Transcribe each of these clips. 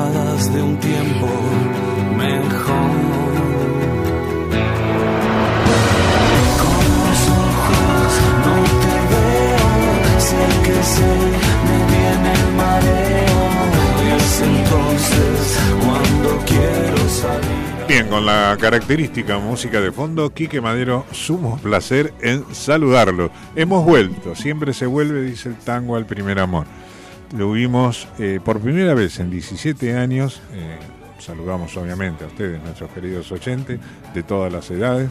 De un tiempo mejor. Con los ojos no te veo, sé que sé, me viene mareo. Y es entonces cuando quiero salir. Bien, con la característica música de fondo, Quique Madero, sumo placer en saludarlo. Hemos vuelto, siempre se vuelve, dice el tango, al primer amor. Lo vimos eh, por primera vez en 17 años. eh, saludamos obviamente a ustedes, nuestros queridos oyentes, de todas las edades.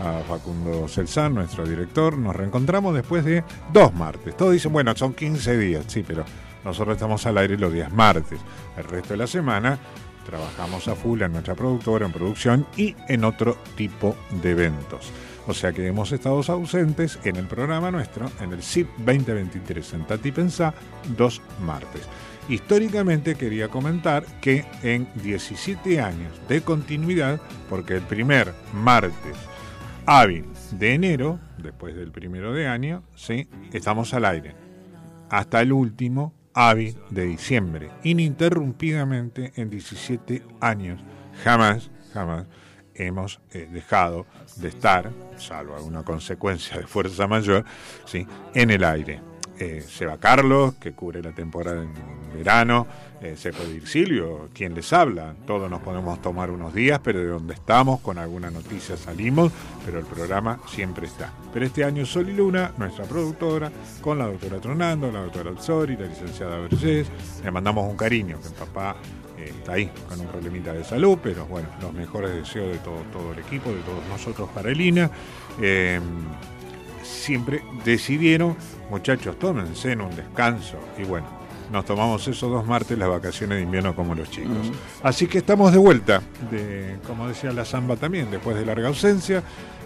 A Facundo Celsan, nuestro director. Nos reencontramos después de dos martes. Todos dicen, bueno, son 15 días, sí, pero nosotros estamos al aire los días martes. El resto de la semana trabajamos a full en nuestra productora, en producción y en otro tipo de eventos. O sea que hemos estado ausentes en el programa nuestro, en el CIP 2023, Sentate y Pensá, dos martes. Históricamente quería comentar que en 17 años de continuidad, porque el primer martes hábil de enero, después del primero de año, ¿sí? estamos al aire. Hasta el último hábil de diciembre, ininterrumpidamente en 17 años. Jamás, jamás hemos eh, dejado de estar, salvo alguna consecuencia de fuerza mayor, ¿sí? en el aire. Eh, se va Carlos, que cubre la temporada en verano, eh, se puede ir Silvio, quien les habla. Todos nos podemos tomar unos días, pero de donde estamos, con alguna noticia salimos, pero el programa siempre está. Pero este año Sol y Luna, nuestra productora, con la doctora Tronando, la doctora Alzori, la licenciada Vergés, le mandamos un cariño, que papá está ahí con un problemita de salud, pero bueno, los mejores deseos de todo, todo el equipo, de todos nosotros para Elina. Eh, siempre decidieron, muchachos, tómense en un descanso. Y bueno, nos tomamos esos dos martes las vacaciones de invierno como los chicos. Así que estamos de vuelta, de, como decía la Zamba también, después de larga ausencia.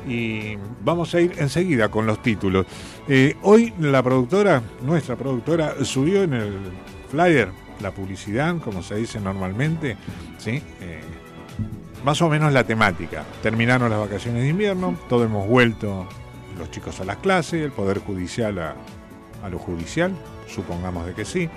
Y vamos a ir enseguida con los títulos. Eh, hoy la productora, nuestra productora, subió en el flyer la publicidad, como se dice normalmente, ¿sí? Eh, más o menos la temática. Terminaron las vacaciones de invierno, todos hemos vuelto los chicos a las clases, el Poder Judicial a, lo judicial, supongamos de que sí.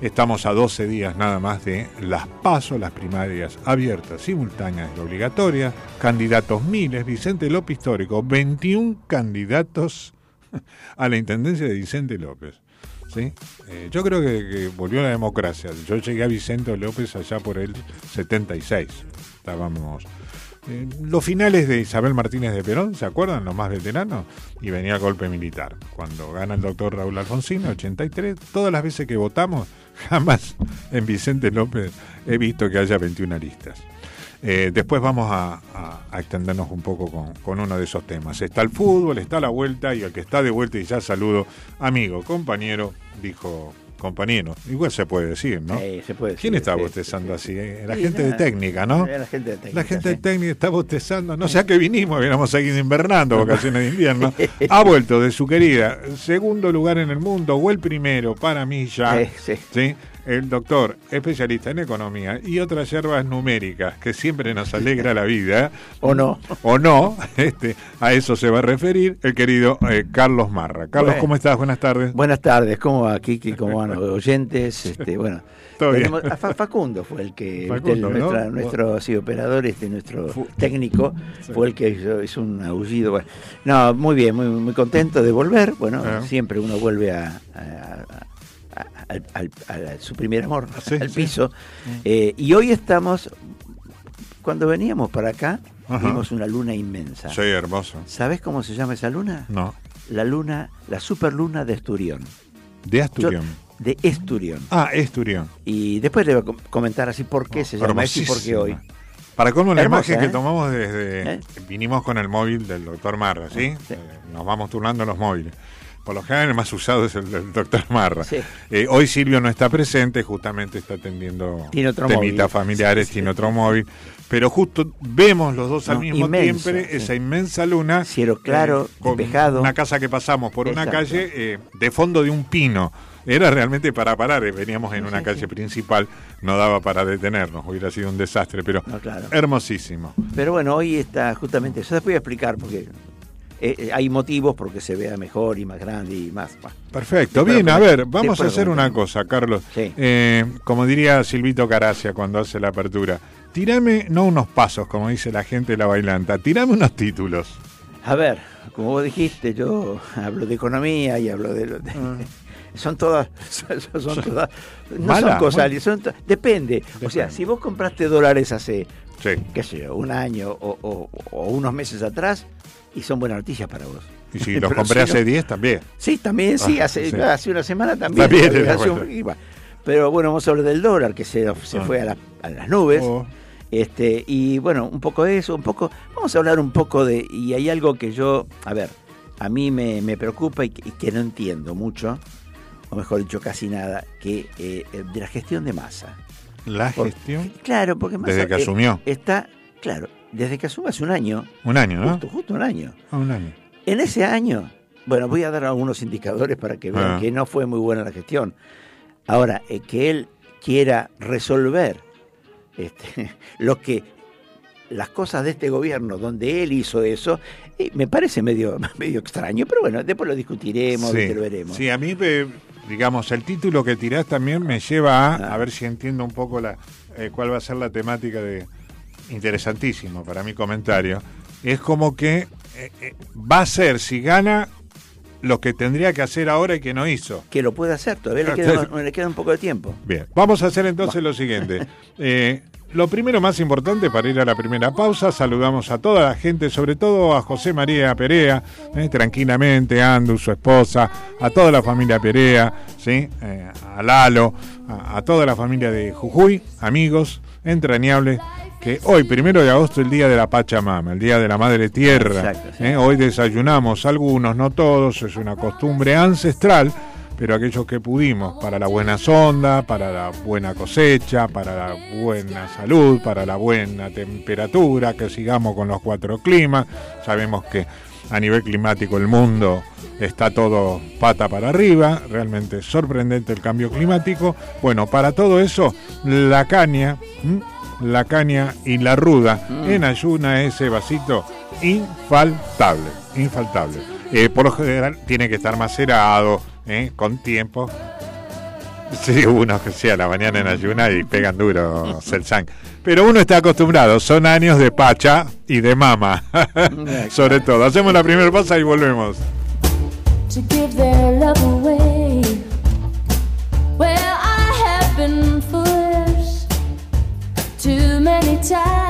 Estamos a 12 días nada más de las pasos, las primarias abiertas, simultáneas y obligatorias. Candidatos miles, Vicente López histórico, 21 candidatos a la intendencia de Vicente López. Eh, yo creo que, que volvió la democracia. Yo llegué a Vicente López allá por el 76. Estábamos eh, los finales de Isabel Martínez de Perón, ¿se acuerdan? Los más veteranos. Y venía golpe militar. Cuando gana el doctor Raúl Alfonsín, 83, todas las veces que votamos, jamás en Vicente López he visto que haya 21 listas. Eh, después vamos a, a- a extendernos un poco con, con uno de esos temas. Está el fútbol, está la vuelta y el que está de vuelta y ya saludo, amigo, compañero, dijo compañero. Igual se puede decir, ¿no? Eh, se puede ¿Quién decir, está sí, bostezando sí, así? eh? La Sí, gente de técnica, ¿no? La gente de técnica. La gente de sí. técnica está bostezando. No sé a qué vinimos, hubiéramos seguido invernando, vacaciones de invierno. Ha vuelto de su querida segundo lugar en el mundo, o el primero para mí ya. Sí, sí. ¿sí? El doctor especialista en economía y otras hierbas numéricas, que siempre nos alegra la vida. ¿O no? O no, este, a eso se va a referir el querido eh, Carlos Marra. Carlos, Bueno. ¿cómo estás? Buenas tardes. Buenas tardes, ¿cómo va Kiki? ¿Cómo van los oyentes? Este, bueno, tenemos- a Facundo fue el que, Facundo, nuestra- ¿no? nuestro sí, operador, este, nuestro Fu- técnico, fue el que hizo, hizo un aullido. Bueno, no, muy bien, muy, muy contento de volver. Bueno, Ah. siempre uno vuelve a, a- a- a- al- al- a su primer amor, Sí, al sí. piso. Eh, y hoy estamos, cuando veníamos para acá, Ajá. vimos una luna inmensa. Soy hermoso. ¿Sabes cómo se llama esa luna? No. La luna, la superluna de Esturión. De Yo- Asturión. de Esturión. Ah, Esturión. Y después le voy a com- comentar así por qué se llama eso y por qué hoy. Para colmo la Hermosa, imagen ¿eh? que tomamos desde... ¿Eh? Vinimos con el móvil del doctor Marra, ¿sí? Sí. Eh, nos vamos turnando los móviles. Por lo general el más usado es el del doctor Marra. Sí. Eh, hoy Silvio no está presente, justamente está atendiendo temitas familiares, tiene otro móvil. Pero justo vemos los dos al No, mismo inmensa, tiempo sí. esa inmensa luna. Cielo claro, con despejado. Una casa que pasamos por una calle eh, de fondo de un pino. Era realmente para parar, eh, veníamos en Sí, una sí, calle sí. principal, no daba para detenernos, hubiera sido un desastre, pero No, claro. hermosísimo. Pero bueno, hoy está justamente eso. Después voy a explicar porque eh, eh, hay motivos porque se vea mejor y más grande y más. más. Perfecto, bien, a ver, vamos a después hacer una cosa, Carlos. Sí. Eh, como diría Silvito Caracia cuando hace la apertura, tirame no unos pasos, como dice la gente de la bailanta, tirame unos títulos. A ver, como vos dijiste, yo hablo de economía y hablo de... de- Son todas, son, son todas, no Mala, son cosas, son to- depende. O sea, si vos compraste dólares hace, Sí. qué sé yo, un año o, o- o unos meses atrás, y son buenas noticias para vos. Y si los compré si hace 10 también. Sí, también, sí, Ah, hace, sí. hace una semana también. También, Hace un-. Pero bueno, vamos a hablar del dólar, que se, se Ah. fue a, la- a las nubes. Oh, Este, y bueno, un poco de eso, un poco, vamos a hablar un poco de, y hay algo que yo, a ver, a mí me, me preocupa y, que- y que no entiendo mucho, o mejor dicho, casi nada, que eh, de la gestión de masa. la Por- gestión. Claro, porque Massa Desde que eh, asumió. está, claro, desde que asume hace un año, Un año, ¿no? justo, justo un año. Ah, un año. En ese año, bueno, voy a dar algunos indicadores para que vean Ah. que no fue muy buena la gestión. Ahora, eh, que él quiera resolver este, lo que las cosas de este gobierno, donde él hizo eso, eh, me parece medio, medio extraño, pero bueno, después lo discutiremos, Sí. lo veremos. Sí, a mí, eh, digamos, el título que tirás también me lleva a, Ah. a ver si entiendo un poco la, eh, cuál va a ser la temática de interesantísimo para mi comentario. Es como que eh, eh, va a ser, si gana, lo que tendría que hacer ahora y que no hizo. Que lo puede hacer, todavía le queda, sí. le queda un poco de tiempo. Bien, vamos a hacer entonces lo siguiente. Eh, lo primero más importante para ir a la primera pausa, saludamos a toda la gente, sobre todo a José María Perea, eh, tranquilamente, a Andu, su esposa, a toda la familia Perea, ¿sí? Eh, a Lalo, a, a toda la familia de Jujuy, amigos entrañables, que hoy, primero de agosto, el día de la Pachamama, el día de la Madre Tierra. Exacto, sí. ¿eh? Hoy desayunamos algunos, no todos, es una costumbre ancestral, pero aquellos que pudimos, para la buena sonda, para la buena cosecha, para la buena salud, para la buena temperatura, que sigamos con los cuatro climas. Sabemos que a nivel climático el mundo está todo pata para arriba, realmente sorprendente el cambio climático. Bueno, para todo eso, la caña. La caña y la ruda en ayuna ese vasito infaltable, infaltable. Eh, por lo general tiene que estar macerado, ¿eh? con tiempo. Sí, uno que sea la mañana en ayuna y pegan duro Selsan. Pero uno está acostumbrado, son años de pacha y de mama. Sobre todo. Hacemos la primera pausa y volvemos. to give their love time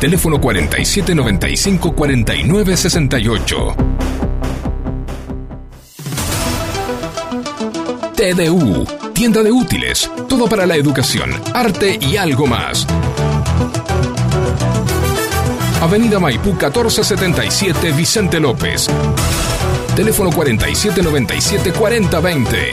Teléfono 4795 4968. TDU, tienda de útiles, todo para la educación, arte y algo más. Avenida Maipú 1477 Vicente López. Teléfono 4797 4020.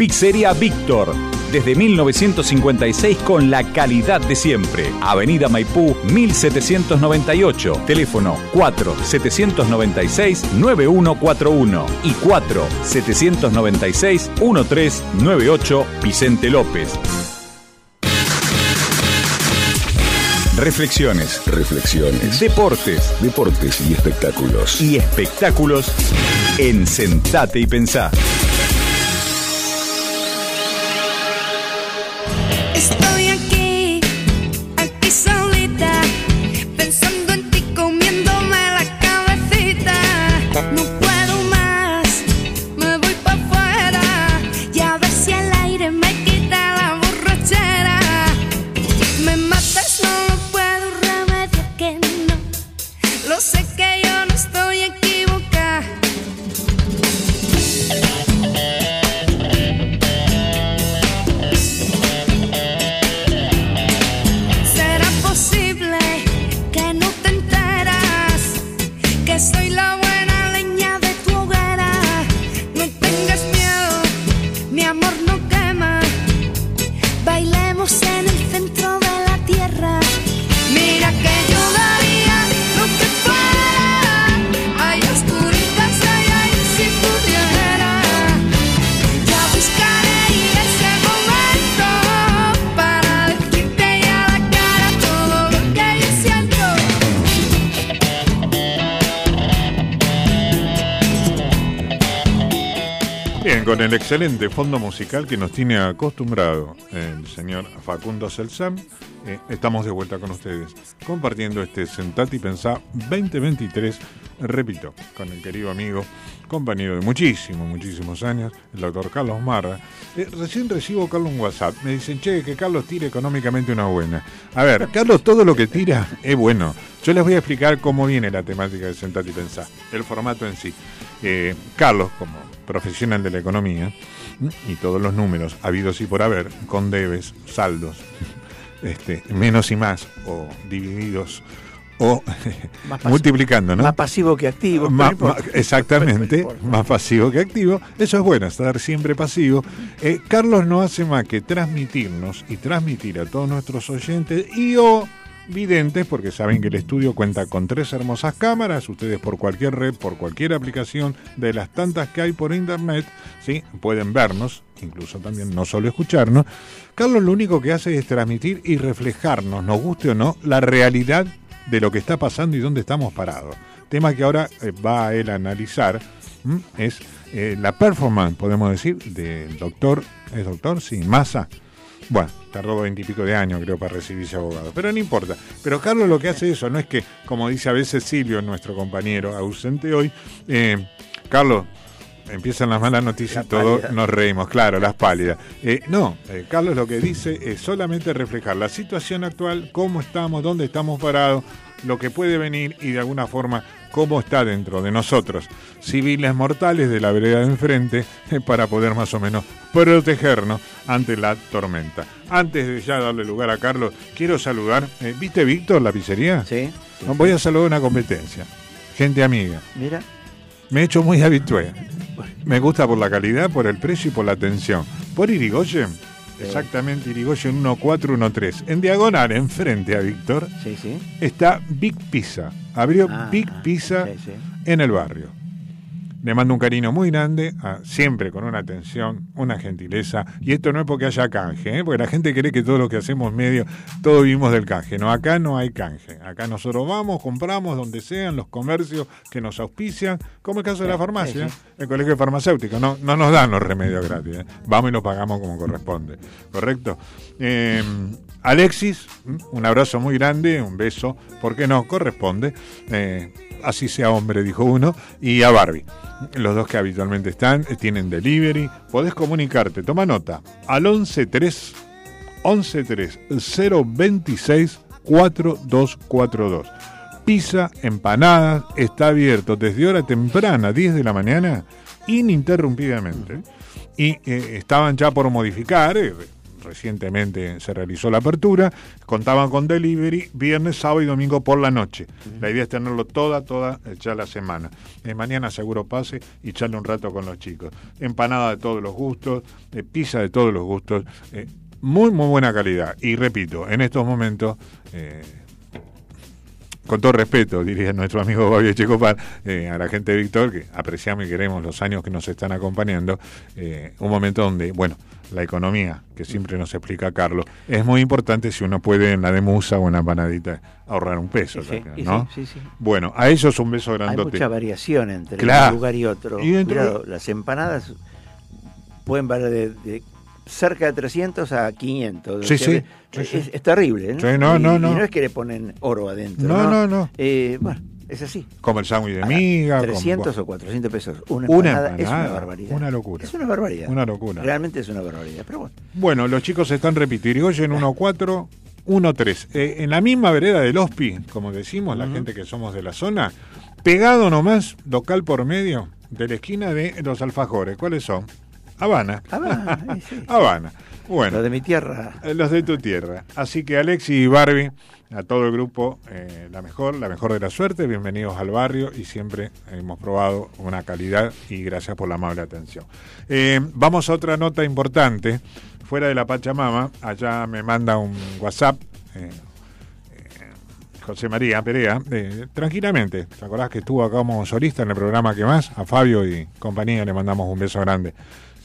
Pizzería Víctor. Desde 1956 con la calidad de siempre. Avenida Maipú 1798. Teléfono 4-796-9141 y 4-796-1398 Vicente López. Reflexiones, Reflexiones, deportes deportes y espectáculos. y espectáculos en Sentate y Pensá. Excelente fondo musical que nos tiene acostumbrado el señor Facundo Celsam, eh, estamos de vuelta con ustedes, compartiendo este Sentate y Pensá 2023 repito, con el querido amigo, compañero de muchísimos, muchísimos años, el doctor Carlos Marra. Eh, recién recibo, Carlos, un WhatsApp. Me dicen, che, que Carlos tire económicamente una buena. A ver, Carlos, todo lo que tira es bueno. Yo les voy a explicar cómo viene la temática de Sentate y Pensar, el formato en sí. Eh, Carlos, como profesional de la economía, y todos los números habidos y por haber, con debes, saldos, este, menos y más, o divididos, o Más multiplicando, ¿no? Más pasivo que activo. Ma- ma- exactamente, más pasivo que activo. Eso es bueno, estar siempre pasivo. Eh, Carlos no hace más que transmitirnos y transmitir a todos nuestros oyentes y o videntes, porque saben que el estudio cuenta con tres hermosas cámaras. Ustedes por cualquier red, por cualquier aplicación de las tantas que hay por internet, ¿sí? pueden vernos, incluso también no solo escucharnos. Carlos lo único que hace es transmitir y reflejarnos, nos guste o no, la realidad de lo que está pasando y dónde estamos parados. Tema que ahora eh, va a él a analizar es eh, la performance, podemos decir, del doctor, ¿es doctor? Sí, Massa. Bueno, tardó veintipico de años, creo, para recibirse abogado. Pero no importa. Pero Carlos lo que hace eso, no es que, como dice a veces Silvio, nuestro compañero ausente hoy, eh, Carlos, empiezan las malas noticias y todo pálida. nos reímos, claro, las pálidas. Eh, no, eh, Carlos lo que dice es solamente reflejar la situación actual, cómo estamos, dónde estamos parados, lo que puede venir y de alguna forma cómo está dentro de nosotros, civiles mortales de la vereda de enfrente, eh, para poder más o menos protegernos ante la tormenta. Antes de ya darle lugar a Carlos, quiero saludar, eh, ¿viste Víctor la pizzería? Sí. Voy a saludar una competencia, gente amiga. Mira. Me he hecho muy habitué. Me gusta por la calidad, por el precio y por la atención. Por Irigoyen, exactamente Irigoyen 1413. En diagonal, enfrente a Víctor, Sí, sí. está Big Pizza. Abrió Ah, Big Pizza sí. en el barrio. Le mando un cariño muy grande, a- siempre con una atención, una gentileza. Y esto no es porque haya canje, ¿eh? porque la gente cree que todo lo que hacemos medio, todo vivimos del canje. No, acá no hay canje. Acá nosotros vamos, compramos donde sean, los comercios que nos auspician, como el caso de la farmacia, el colegio farmacéutico. No, no nos dan los remedios gratis. ¿eh? Vamos y los pagamos como corresponde. ¿Correcto? Eh, Alexis, un abrazo muy grande, un beso, porque no corresponde. Así sea hombre, dijo uno, y a Barbie. Los dos que habitualmente están, eh, tienen delivery. Podés comunicarte, toma nota, al 113 113 026 4242. Pizza, empanadas, está abierto desde hora temprana, 10 de la mañana, ininterrumpidamente. Y eh, estaban ya por modificar, eh, recientemente se realizó la apertura, contaban con delivery viernes, sábado y domingo por la noche. La idea es tenerlo toda, toda eh, ya la semana. Eh, mañana seguro pase y charle un rato con los chicos. Empanada de todos los gustos, eh, pizza de todos los gustos, eh, muy, muy buena calidad. Y repito, en estos momentos... con todo respeto, diría nuestro amigo Fabio Checopar, eh, a la gente de Víctor, que apreciamos y queremos los años que nos están acompañando, eh, un momento donde, bueno, la economía, que siempre nos explica Carlos, es muy importante si uno puede en la de musa o en la empanadita ahorrar un peso, sí, también, ¿no? sí, sí. Bueno, a ellos un beso Hay grandote. mucha variación entre Claro. un lugar y otro. Y Cuidado, las empanadas pueden variar de, de cerca de 300 a 500. Sí, O sea, sí, es, sí. es terrible. ¿no? Sí, no, y, no, y no. es que le ponen oro adentro. No, no, no. Eh, bueno, es así. Como el sándwich de miga. como- 300 o 400 pesos. Una Una empanada, es una barbaridad. una locura. Es una barbaridad. Una locura. Realmente es una barbaridad. Pero bueno, Bueno, los chicos están repitiendo. Irigoyen 1-4, 1-3. Eh, en la misma vereda del Hospi, como decimos, la gente que somos de la zona, pegado nomás, local por medio, de la esquina de los alfajores. ¿Cuáles son? Habana. Habana, sí. Habana. Bueno. lo de mi tierra. Eh, Los de tu tierra. Así que Alexi y Barbie, a todo el grupo, eh, la mejor, la mejor de la suerte, bienvenidos al barrio y siempre hemos probado una calidad y gracias por la amable atención. Eh, vamos a otra nota importante. Fuera de la Pachamama, allá me manda un WhatsApp. eh, José María Perea, eh, tranquilamente, ¿te acordás que estuvo acá como solista en el programa que más? A Fabio y compañía le mandamos un beso grande.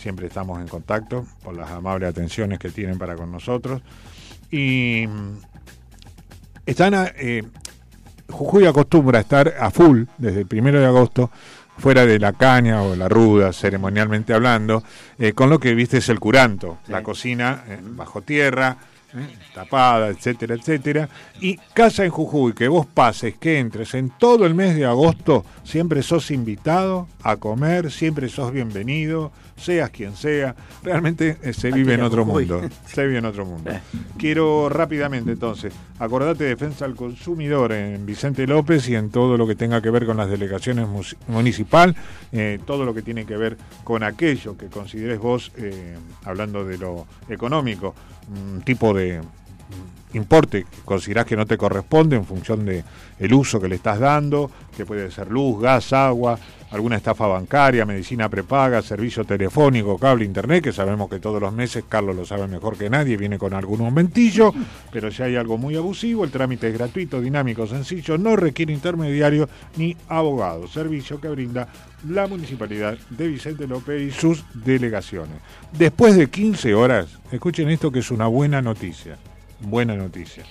Siempre estamos en contacto por las amables atenciones que tienen para con nosotros. Y mm, están a- eh, Jujuy acostumbra a estar a full desde el primero de agosto, fuera de la caña o la ruda, ceremonialmente hablando, eh, con lo que viste es el curanto, la cocina eh, bajo tierra, tapada, etcétera, etcétera. Y casa en Jujuy, que vos pases, que entres en todo el mes de agosto, siempre sos invitado a comer, siempre sos bienvenido, seas quien sea. Realmente eh, se vive en otro mundo. Se vive en otro mundo. Quiero rápidamente entonces, acordate de defensa al consumidor en Vicente López y en todo lo que tenga que ver con las delegaciones mus- municipal, eh, todo lo que tiene que ver con aquello que consideres vos, eh, hablando de lo económico, un tipo de importe que considerás que no te corresponde en función de el uso que le estás dando, que puede ser luz, gas, agua, alguna estafa bancaria, medicina prepaga, servicio telefónico, cable, internet, que sabemos que todos los meses, Carlos lo sabe mejor que nadie, viene con algún momentillo, pero si hay algo muy abusivo, el trámite es gratuito, dinámico, sencillo, no requiere intermediario ni abogado, servicio que brinda la Municipalidad de Vicente López y sus delegaciones. Después de 15 horas, escuchen esto que es una buena noticia, buena noticia.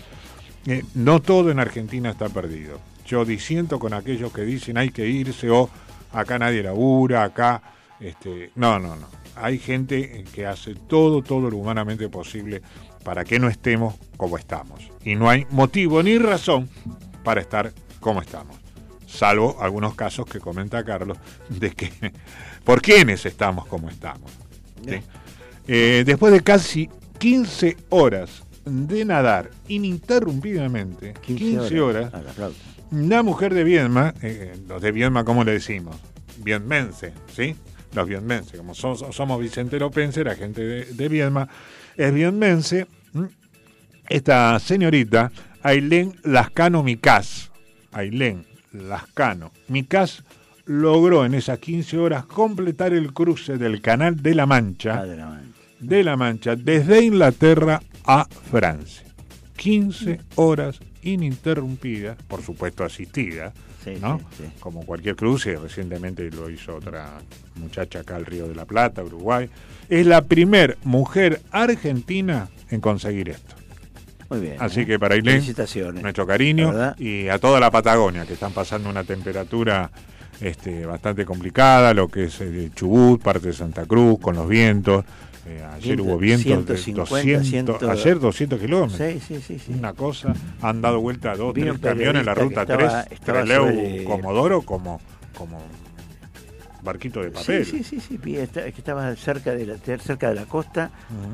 Eh, no todo en Argentina está perdido. Yo disiento con aquellos que dicen hay que irse o acá nadie labura, acá... Este, no, no, no. Hay gente que hace todo, todo lo humanamente posible para que no estemos como estamos. Y no hay motivo ni razón para estar como estamos. Salvo algunos casos que comenta Carlos de que por quiénes estamos como estamos. ¿sí? Eh, después de casi 15 horas de nadar ininterrumpidamente, 15, horas, A la flauta. mujer de Viedma, eh, los de Viedma, ¿cómo le decimos? Viedmense, ¿sí? Los viedmense, como so- so- somos Vicente Lopense, la gente de, de Viedma, es viedmense. Esta señorita, Ailén Lascano Micás, Ailén Lascano Micás, logró en esas 15 horas completar el cruce del Canal de la Mancha, Ah, de la Mancha. de la Mancha, desde Inglaterra a Francia. 15 horas ininterrumpidas, por supuesto asistidas, Sí, ¿no? sí, sí. Como cualquier cruce, recientemente lo hizo otra muchacha acá al Río de la Plata, Uruguay. Es la primer mujer argentina en conseguir esto. Muy bien. Así ¿eh? que para Ailén, nuestro cariño ¿Verdad? y a toda la Patagonia, que están pasando una temperatura este, bastante complicada, lo que es eh, Chubut, parte de Santa Cruz, con los vientos. Eh, ayer Viento- hubo vientos de 150, 200, 100. ayer 200 kilómetros. Sí, sí, sí. sí. Una cosa, han dado vuelta a dos, tres camiones en la ruta estaba- 3, estaba Trelew, sobre- Comodoro, como, como barquito de papel. Sí, sí, sí, sí, vi, esta- que estaba cerca de la, cerca de la costa,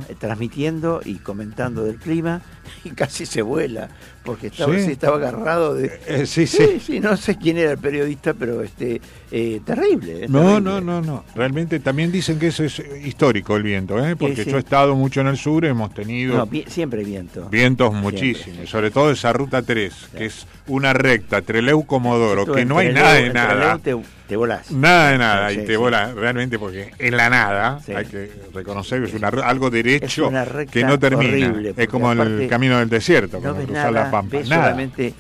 eh, transmitiendo y comentando del clima, y casi se vuela, porque estaba, Sí. sí, estaba agarrado de... Eh, sí, sí, sí. sí, no sé quién era el periodista, pero este eh, terrible. eh, No, terrible. no, no, no. Realmente también dicen que eso es eh, histórico el viento, ¿eh? porque yo he estado mucho en el sur, hemos tenido No, vi- siempre viento. vientos muchísimos, sobre todo esa ruta 3, que es una recta, Treleu Comodoro, Tú que no hay nada de nada. Te, te volás. Nada de nada, y te vola realmente porque en la nada, hay que reconocer que es una, algo derecho Es una recta que no termina. horrible, es como el camino del desierto, No como ves cruzar nada, la ves solamente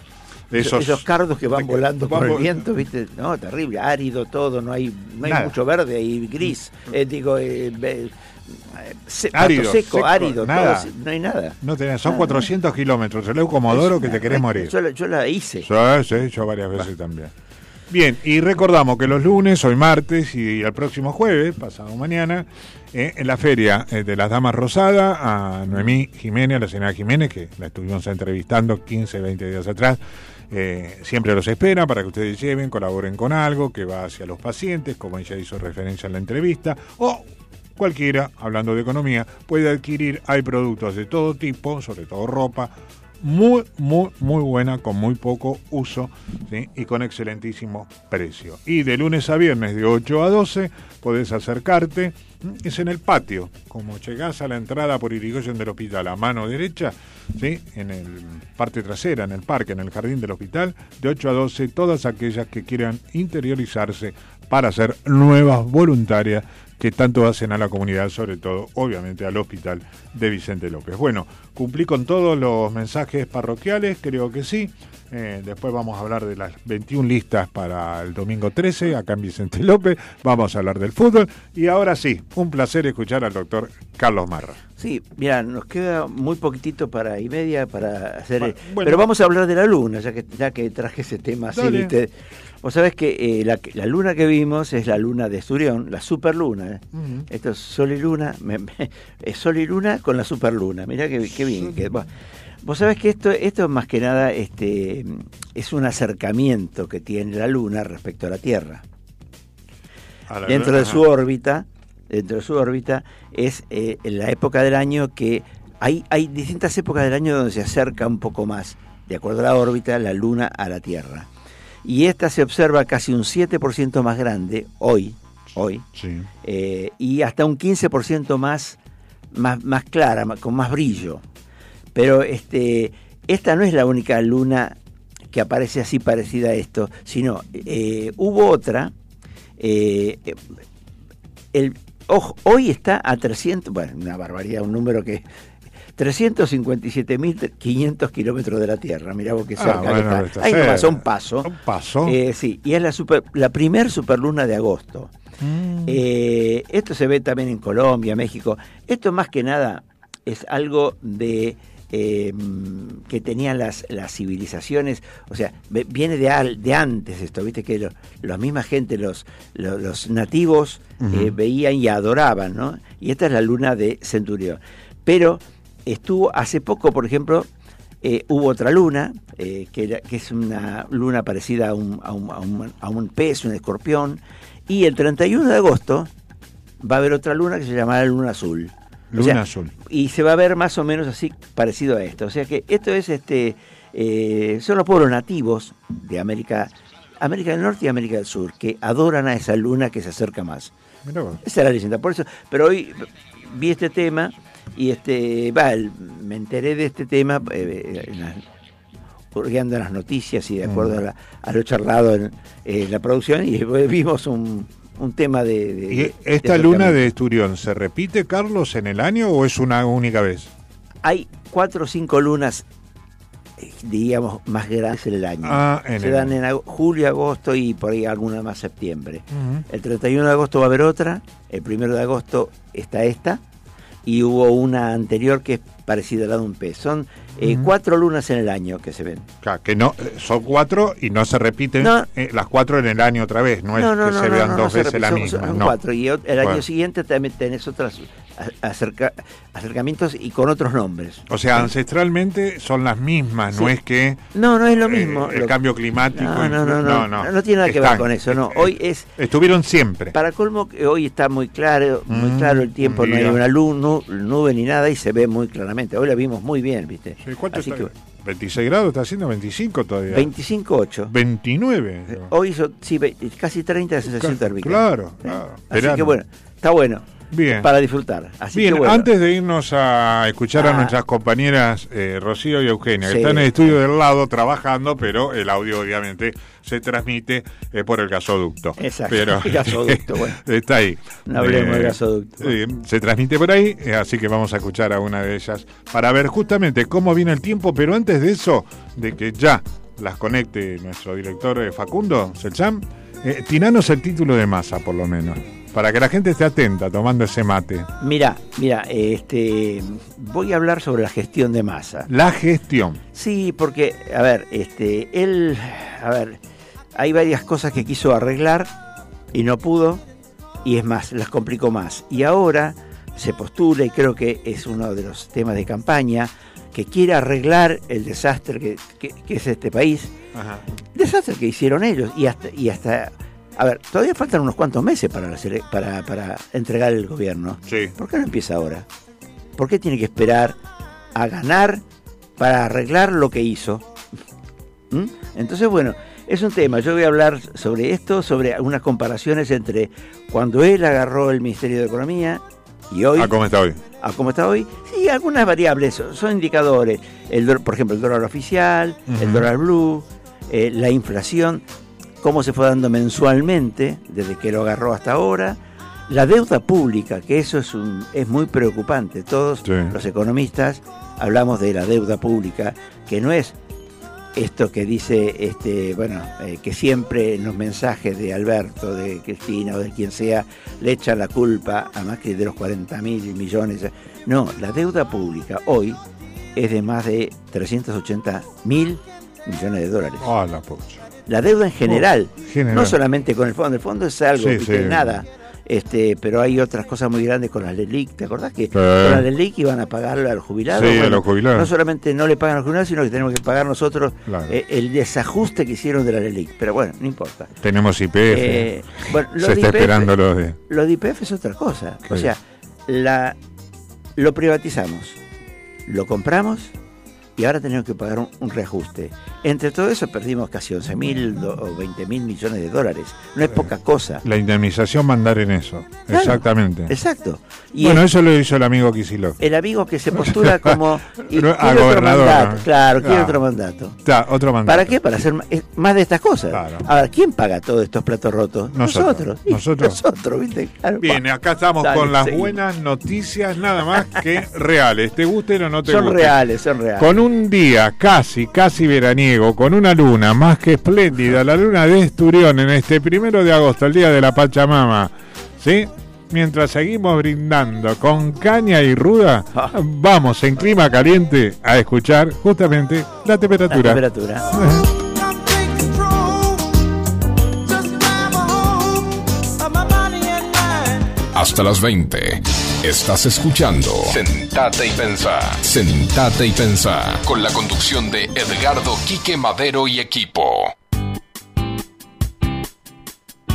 Esos- esos, cardos que van volando por el viento, ¿viste? No, terrible, árido todo, no hay, no hay mucho verde y gris. Eh, digo, eh, eh, se- Árido, seco, seco, árido, nada. todo, no hay nada. No tenés, son Nada, 400 kilómetros, Treleu Comodoro que te querés morir. Yo, la- yo la hice. Sí, sí, yo varias veces también. Bien, y recordamos que los lunes, hoy martes y el próximo jueves, pasado mañana, eh, en la feria eh, de las Damas Rosadas, a Noemí Jiménez, a la señora Jiménez, que la estuvimos entrevistando 15, 20 días atrás, eh, siempre los espera para que ustedes lleven, colaboren con algo que va hacia los pacientes, como ella hizo referencia en la entrevista, o cualquiera, hablando de economía, puede adquirir, hay productos de todo tipo, sobre todo ropa, muy, muy, muy buena, con muy poco uso y con excelentísimo precio. Y de lunes a viernes de 8 a 12 podés acercarte, es en el patio, como llegás a la entrada por Irigoyen del hospital a mano derecha, en el parte trasera, en el parque, en el jardín del hospital, de 8 a 12, todas aquellas que quieran interiorizarse para ser nuevas voluntarias que tanto hacen a la comunidad, sobre todo, obviamente, al hospital de Vicente López. Bueno, cumplí con todos los mensajes parroquiales, creo que sí. Eh, después vamos a hablar de las 21 listas para el domingo 13, acá en Vicente López. Vamos a hablar del fútbol. Y ahora sí, Un placer escuchar al doctor Carlos Marra. Sí, mira, nos queda muy poquitito para y media para hacer. Bueno, bueno. Pero vamos a hablar de la luna, ya que ya que traje ese tema así. Vos sabés que eh, la, la luna que vimos es la luna de Esturión, la superluna. ¿eh? Esto es Sol y Luna, me- me- es Sol y Luna con la superluna. Mirá qué, qué bien. que- vos, vos sabés que esto, esto más que nada este, es un acercamiento que tiene la luna respecto a la Tierra A la- dentro de ajá. su órbita, dentro de su órbita, es eh, en la época del año que hay, hay distintas épocas del año donde se acerca un poco más, de acuerdo a la órbita, la Luna a la Tierra. Y esta se observa casi un 7% más grande hoy, hoy, Sí. eh, y hasta un 15% más, más, más clara, con más brillo. Pero este, esta no es la única luna que aparece así parecida a esto, sino eh, hubo otra. eh, el, ojo, hoy está a 300, bueno, una barbaridad, un número que 357.500 kilómetros de la Tierra. Mirá vos qué Ah, cerca que bueno, está. está Ahí nomás, un paso. Un paso. Eh, sí, y es la, super, la primer superluna de agosto. Mm. Eh, esto se ve también en Colombia, México. Esto más que nada es algo de eh, que tenían las, las civilizaciones, o sea, viene de, al- de antes esto, viste que lo- la misma gente, los, lo- los, nativos eh, veían y adoraban, ¿no? Y esta es la luna de Centurión. Pero estuvo hace poco, por ejemplo, eh, hubo otra luna, eh, que, era- que es una luna parecida a un, a, un, a, un, a un pez, un escorpión, y el 31 de agosto va a haber otra luna que se llamará Luna Azul. O Luna sea, azul. Y se va a ver más o menos así parecido a esto. O sea que esto es este eh, son los pueblos nativos de América, América del Norte y América del Sur, que adoran a esa luna que se acerca más. Esa es la leyenda. Por eso, pero hoy vi este tema y este, va, el- me enteré de este tema eh, en las- hurgueando en las noticias y de acuerdo a, la- a lo charlado en, eh, la producción y vimos un, un tema de, de- ¿Y de esta luna de Esturión se repite, Carlos, en el año o es una única vez? hay cuatro o cinco lunas eh, digamos más grandes en el año. Ah, en se el dan en ag- julio agosto y por ahí alguna más septiembre. El 31 de agosto va a haber otra el 1 de agosto está esta y hubo una anterior que es parecida a la de un pez son eh, cuatro lunas en el año que se ven Claro, que no, eh, son cuatro y no se repiten No. eh, las cuatro en el año otra vez, no, es que se vean no, dos veces la misma. son no. cuatro y el año Bueno. siguiente también tenés otros acerca- acercamientos y con otros nombres O sea, ancestralmente son las mismas, no es que no no es lo eh, mismo el Lo- cambio climático. No, no, no, no, no, no tiene nada que ver con eso, no. Eh, Hoy es, Estuvieron siempre. para colmo, que hoy está muy claro, muy Mm, claro el tiempo, no hay una luz, nu- nube ni nada y se ve muy claramente. Hoy la vimos muy bien, ¿viste? Sí, ¿Cuánto Así está? que 26 grados está haciendo 25 todavía. 25.8. 29. Eh, Hoy hizo sí, casi 30 de sensación térmica. claro, claro. Así Verano. que bueno, está bueno. Bien. Para disfrutar. Así Bien, que bueno. antes de irnos a escuchar a Ah. nuestras compañeras eh, Rocío y Eugenia, que están en el estudio del lado trabajando, pero el audio obviamente se transmite eh, por el gasoducto. Exacto, Pero, el gasoducto, bueno. Está ahí. No hablemos del gasoducto. eh, se transmite por ahí, eh, así que vamos a escuchar a una de ellas para ver justamente cómo viene el tiempo, pero antes de eso, de que ya las conecte nuestro director eh, Facundo Selcham, eh, tiranos el título de masa, por lo menos, para que la gente esté atenta tomando ese mate. Mira, mira, este, voy a hablar sobre la gestión de masa. La gestión. Sí, porque, a ver, este, él, a ver, hay varias cosas que quiso arreglar y no pudo, y es más, las complicó más. Y ahora se postula, y creo que es uno de los temas de campaña, que quiere arreglar el desastre que, que- que es este país, desastre que hicieron ellos, y hasta, y hasta, a ver, todavía faltan unos cuantos meses para, para, para entregar el gobierno. Sí. ¿Por qué no empieza ahora? ¿Por qué tiene que esperar a ganar para arreglar lo que hizo? ¿Mm? Entonces, bueno, es un tema. Yo voy a hablar sobre esto, sobre algunas comparaciones entre cuando él agarró el Ministerio de Economía y hoy, Ah, ¿cómo está hoy? a cómo está hoy. Sí, algunas variables, son, son indicadores. El, por ejemplo, el dólar oficial, el dólar blue, eh, la inflación, cómo se fue dando mensualmente desde que lo agarró hasta ahora. La deuda pública, que eso es, un, es muy preocupante. Todos Sí. los economistas hablamos de la deuda pública, que no es esto que dice, este, bueno, eh, que siempre en los mensajes de Alberto, de Cristina o de quien sea, le echan la culpa a Macri de los 40 mil millones. No, la deuda pública hoy es de más de 380 mil millones de dólares. Ah, la deuda en general, Oh, general. no solamente con el fondo, el fondo es algo, Sí, ¿viste? sí. nada. Este, pero hay otras cosas muy grandes con la LELIC. ¿Te acordás que Sí. con la LELIC iban a pagarle a los jubilados? Sí, a los jubilados. No solamente no le pagan a los jubilados, sino que tenemos que pagar nosotros Claro. eh, el desajuste que hicieron de la LELIC. Pero bueno, no importa. Tenemos IPF. Eh, bueno, Se está IPF esperando lo de. Lo de IPF es otra cosa. O sea, la, lo privatizamos, lo compramos y ahora tenemos que pagar un, un reajuste. Entre todo eso perdimos casi 11 mil o 20 mil millones de dólares. No es poca cosa. La indemnización mandar en eso. Claro, Exactamente. Exacto. Y bueno, el, eso lo hizo el amigo Kisilov. el amigo que se postula como... y No, a otro gobernador, mandato. Claro, quiere Ah. otro mandato. Está, otro mandato. ¿Para qué? Para hacer más de estas cosas. Claro. Ahora, ¿quién paga todos estos platos rotos? Nosotros. Nosotros. Nosotros, ¿viste? Claro. Bien, acá estamos Dale, con las seguimos. buenas noticias, nada más que reales. ¿Te gusten o no te Son gusten? reales, son reales. Con un día casi, casi veraniego, con una luna más que espléndida, la luna de Esturión en este primero de agosto, el día de la Pachamama, ¿sí? Mientras seguimos brindando con caña y ruda, Ah. vamos en clima caliente a escuchar justamente la temperatura. Hasta las 20. Estás escuchando Sentate y Pensá. Sentate y Pensá. Con la conducción de Edgardo Quique Madero y equipo.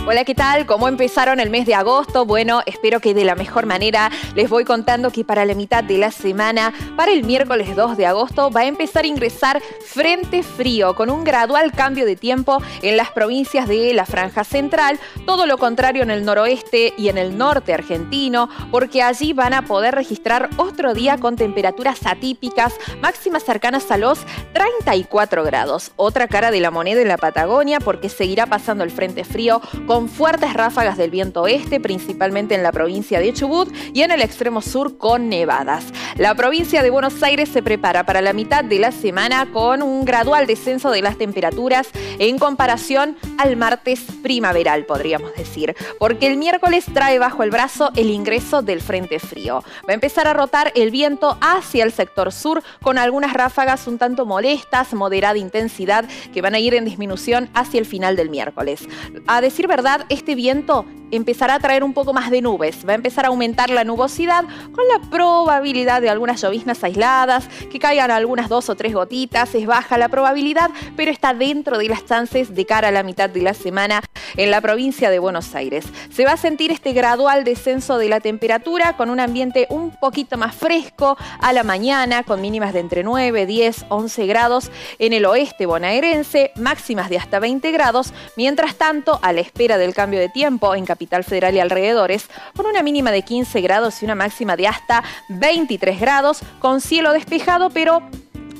Hola, ¿qué tal? ¿Cómo empezaron el mes de agosto? Bueno, espero que de la mejor manera les voy contando que para la mitad de la semana, para el miércoles 2 de agosto, va a empezar a ingresar frente frío con un gradual cambio de tiempo en las provincias de la franja central, todo lo contrario en el noroeste y en el norte argentino, porque allí van a poder registrar otro día con temperaturas atípicas, máximas cercanas a los 34 grados. Otra cara de la moneda en la Patagonia, porque seguirá pasando el frente frío con fuertes ráfagas del viento oeste, principalmente en la provincia de Chubut y en el extremo sur con nevadas. La provincia de Buenos Aires se prepara para la mitad de la semana con un gradual descenso de las temperaturas en comparación al martes primaveral, podríamos decir, porque el miércoles trae bajo el brazo el ingreso del frente frío. Va a empezar a rotar el viento hacia el sector sur con algunas ráfagas un tanto molestas, moderada intensidad, que van a ir en disminución hacia el final del miércoles. A decir verdad, este viento empezará a traer un poco más de nubes, va a empezar a aumentar la nubosidad con la probabilidad de algunas lloviznas aisladas, que caigan algunas dos o tres gotitas, es baja la probabilidad, pero está dentro de las chances de cara a la mitad de la semana en la provincia de Buenos Aires. Se va a sentir este gradual descenso de la temperatura con un ambiente un poquito más fresco a la mañana, con mínimas de entre 9, 10, 11 grados en el oeste bonaerense, máximas de hasta 20 grados, mientras tanto, a la espera del cambio de tiempo en Capital Federal y alrededores, con una mínima de 15 grados y una máxima de hasta 23 grados, con cielo despejado, pero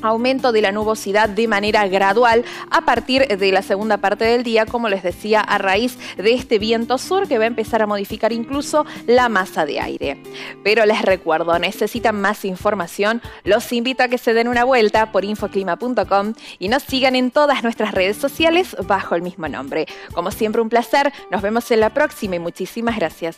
aumento de la nubosidad de manera gradual a partir de la segunda parte del día, como les decía, a raíz de este viento sur que va a empezar a modificar incluso la masa de aire. Pero les recuerdo, necesitan más información, los invito a que se den una vuelta por infoclima.com y nos sigan en todas nuestras redes sociales bajo el mismo nombre. Como siempre, un placer, nos vemos en la próxima y muchísimas gracias.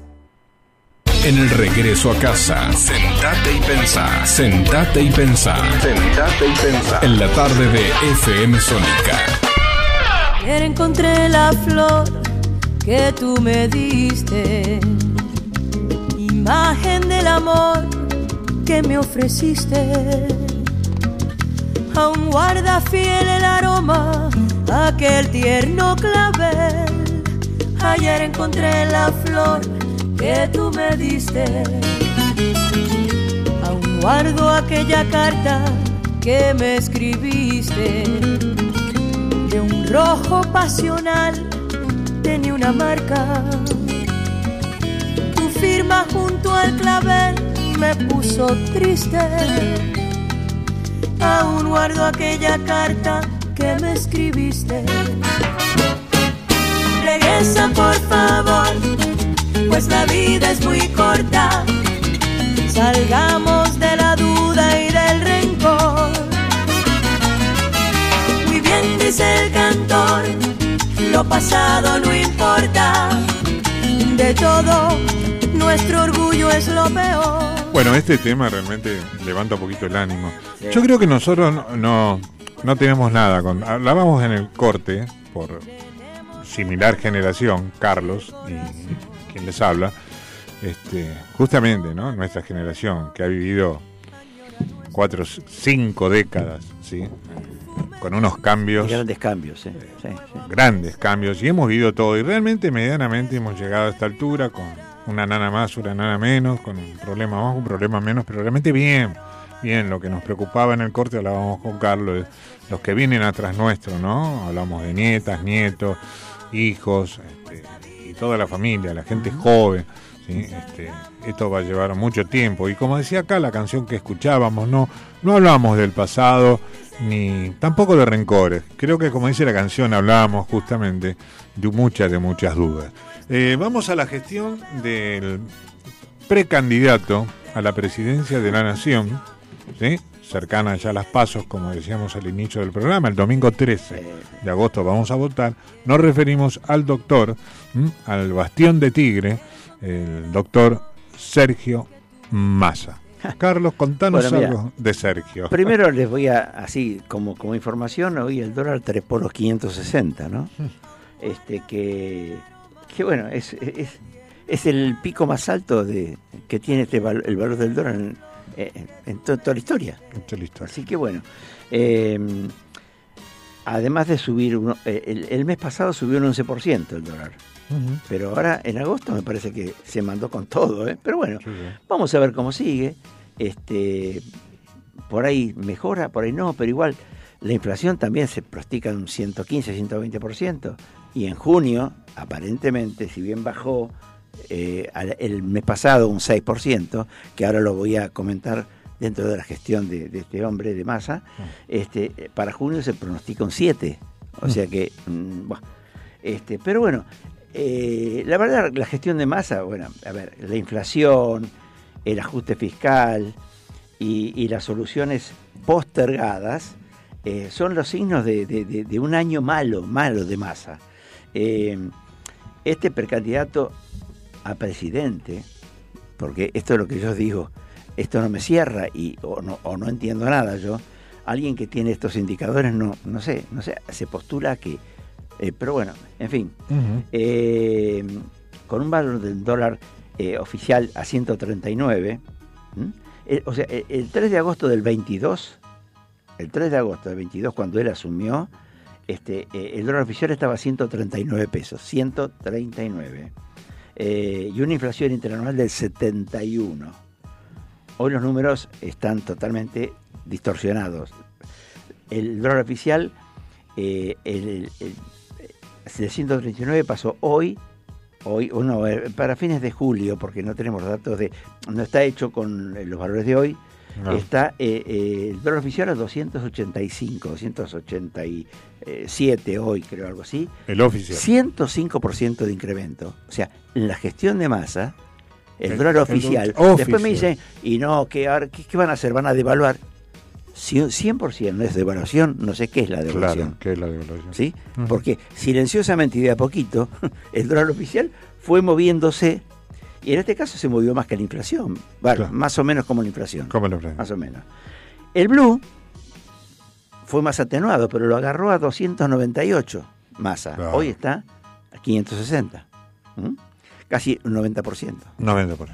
En el regreso a casa, sentate y pensá. Sentate y pensá. Sentate y pensá. En la tarde de FM Sónica. Ayer encontré la flor que tú me diste, imagen del amor que me ofreciste. Aún guarda fiel el aroma, aquel tierno clavel. Ayer encontré la flor que tú me diste. Aún guardo aquella carta que me escribiste de un rojo pasional tenía una marca. Tu firma junto al clavel me puso triste. Aún guardo aquella carta que me escribiste. Regresa por favor, pues la vida es muy corta. Salgamos de la duda y del rencor. Muy bien dice el cantor, lo pasado no importa. De todo, nuestro orgullo es lo peor. Bueno, este tema realmente levanta un poquito el ánimo. Yo creo que nosotros no, no, no tenemos nada. Con, hablábamos en el corte, por similar generación, Carlos y quien les habla, este, justamente, ¿no? Nuestra generación que ha vivido cuatro, cinco décadas, ¿sí? Con unos cambios. Grandes cambios, ¿eh? sí, sí. Grandes cambios. Y hemos vivido todo. Y realmente, medianamente, hemos llegado a esta altura con una nana más, una nana menos, con un problema más, un problema menos, pero realmente bien. Bien, lo que nos preocupaba en el corte, hablábamos con Carlos, los que vienen atrás nuestro, ¿no? Hablamos de nietas, nietos, hijos, toda la familia, la gente joven. Este, esto va a llevar mucho tiempo. Y como decía acá la canción que escuchábamos, no, no hablamos del pasado ni tampoco de rencores. Creo que como dice la canción, hablábamos justamente de muchas, de muchas dudas. Eh, vamos a la gestión del precandidato a la presidencia de la Nación, ¿sí? Cercana ya a las pasos, como decíamos al inicio del programa, el domingo 13 de agosto vamos a votar, nos referimos al doctor, ¿m? al bastión de Tigre, el doctor Sergio Massa. Carlos, contanos Bueno, mira, algo de Sergio. Primero les voy a, así como, como información, hoy el dólar trepó los 560, ¿no? Este, que, que bueno, es, es, es el pico más alto de, que tiene este el valor del dólar en, en- en to- toda la historia. Así que bueno, eh, además de subir, uno- eh, el, el mes pasado subió un 11% el dólar. Pero ahora en agosto me parece que se mandó con todo, ¿eh? Pero bueno, vamos a ver cómo sigue. Este, por ahí mejora, por ahí no, pero igual la inflación también se prostica en un 115, 120%. Y en junio, aparentemente, si bien bajó eh, el mes pasado un 6%, que ahora lo voy a comentar dentro de la gestión de, de este hombre de masa, este, eh, para junio se pronostica un 7%. O sea que, mm, este, pero bueno, eh, la verdad, la gestión de masa, bueno, a ver, la inflación, el ajuste fiscal y, y las soluciones postergadas eh, son los signos de, de- de- de un año malo, malo de masa. Eh, este precandidato a presidente, porque esto es lo que yo digo, esto no me cierra y, o, no, o no entiendo nada yo, alguien que tiene estos indicadores no, no sé, no sé, se postula que, eh, pero bueno, en fin, eh, con un valor del dólar eh, oficial a 139, ¿m? Eh, o sea, el, el 3 de agosto del 22, el 3 de agosto del 22, cuando él asumió, este, el dólar oficial estaba a 139 pesos, 139. Eh, y una inflación interanual del 71. Hoy los números están totalmente distorsionados. El dólar oficial, eh, el, el- el- de 139 pasó hoy, hoy, no, eh, para fines de julio, porque no tenemos datos de, no está hecho con eh, los valores de hoy, No. está eh, eh, el dólar oficial a 285, 287 hoy, creo, algo así. El oficial. 105% de incremento. O sea, en la gestión de masa, el, El- dólar el oficial. oficial. Después me dicen, y no, ¿qué, ahora, ¿qué, qué van a hacer? ¿Van a devaluar? Cien- 100% no es devaluación, no sé qué es la devaluación. Claro, ¿qué es la devaluación? ¿Sí? Porque silenciosamente y de a poquito, el dólar oficial fue moviéndose, y en este caso se movió más que la inflación. Bueno, Claro. más o menos como la inflación. ¿Cómo lo aprendí? Más o menos. El blue fue más atenuado, pero lo agarró a 298 masa. Claro. Hoy está a 560. ¿Mm? Casi un 90%. 90%.